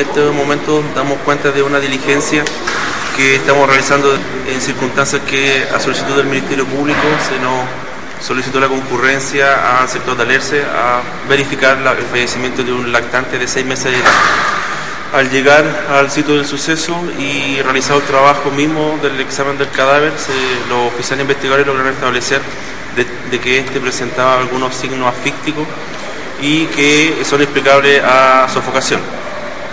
este momento damos cuenta de una diligencia que estamos realizando en circunstancias que a solicitud del Ministerio Público se nos solicitó la concurrencia al sector de Alerce a verificar el fallecimiento de un lactante de seis meses de edad. Al llegar al sitio del suceso y realizado el trabajo mismo del examen del cadáver, los oficiales investigadores lograron establecer de, que éste presentaba algunos signos asfícticos y que son explicables a sofocación.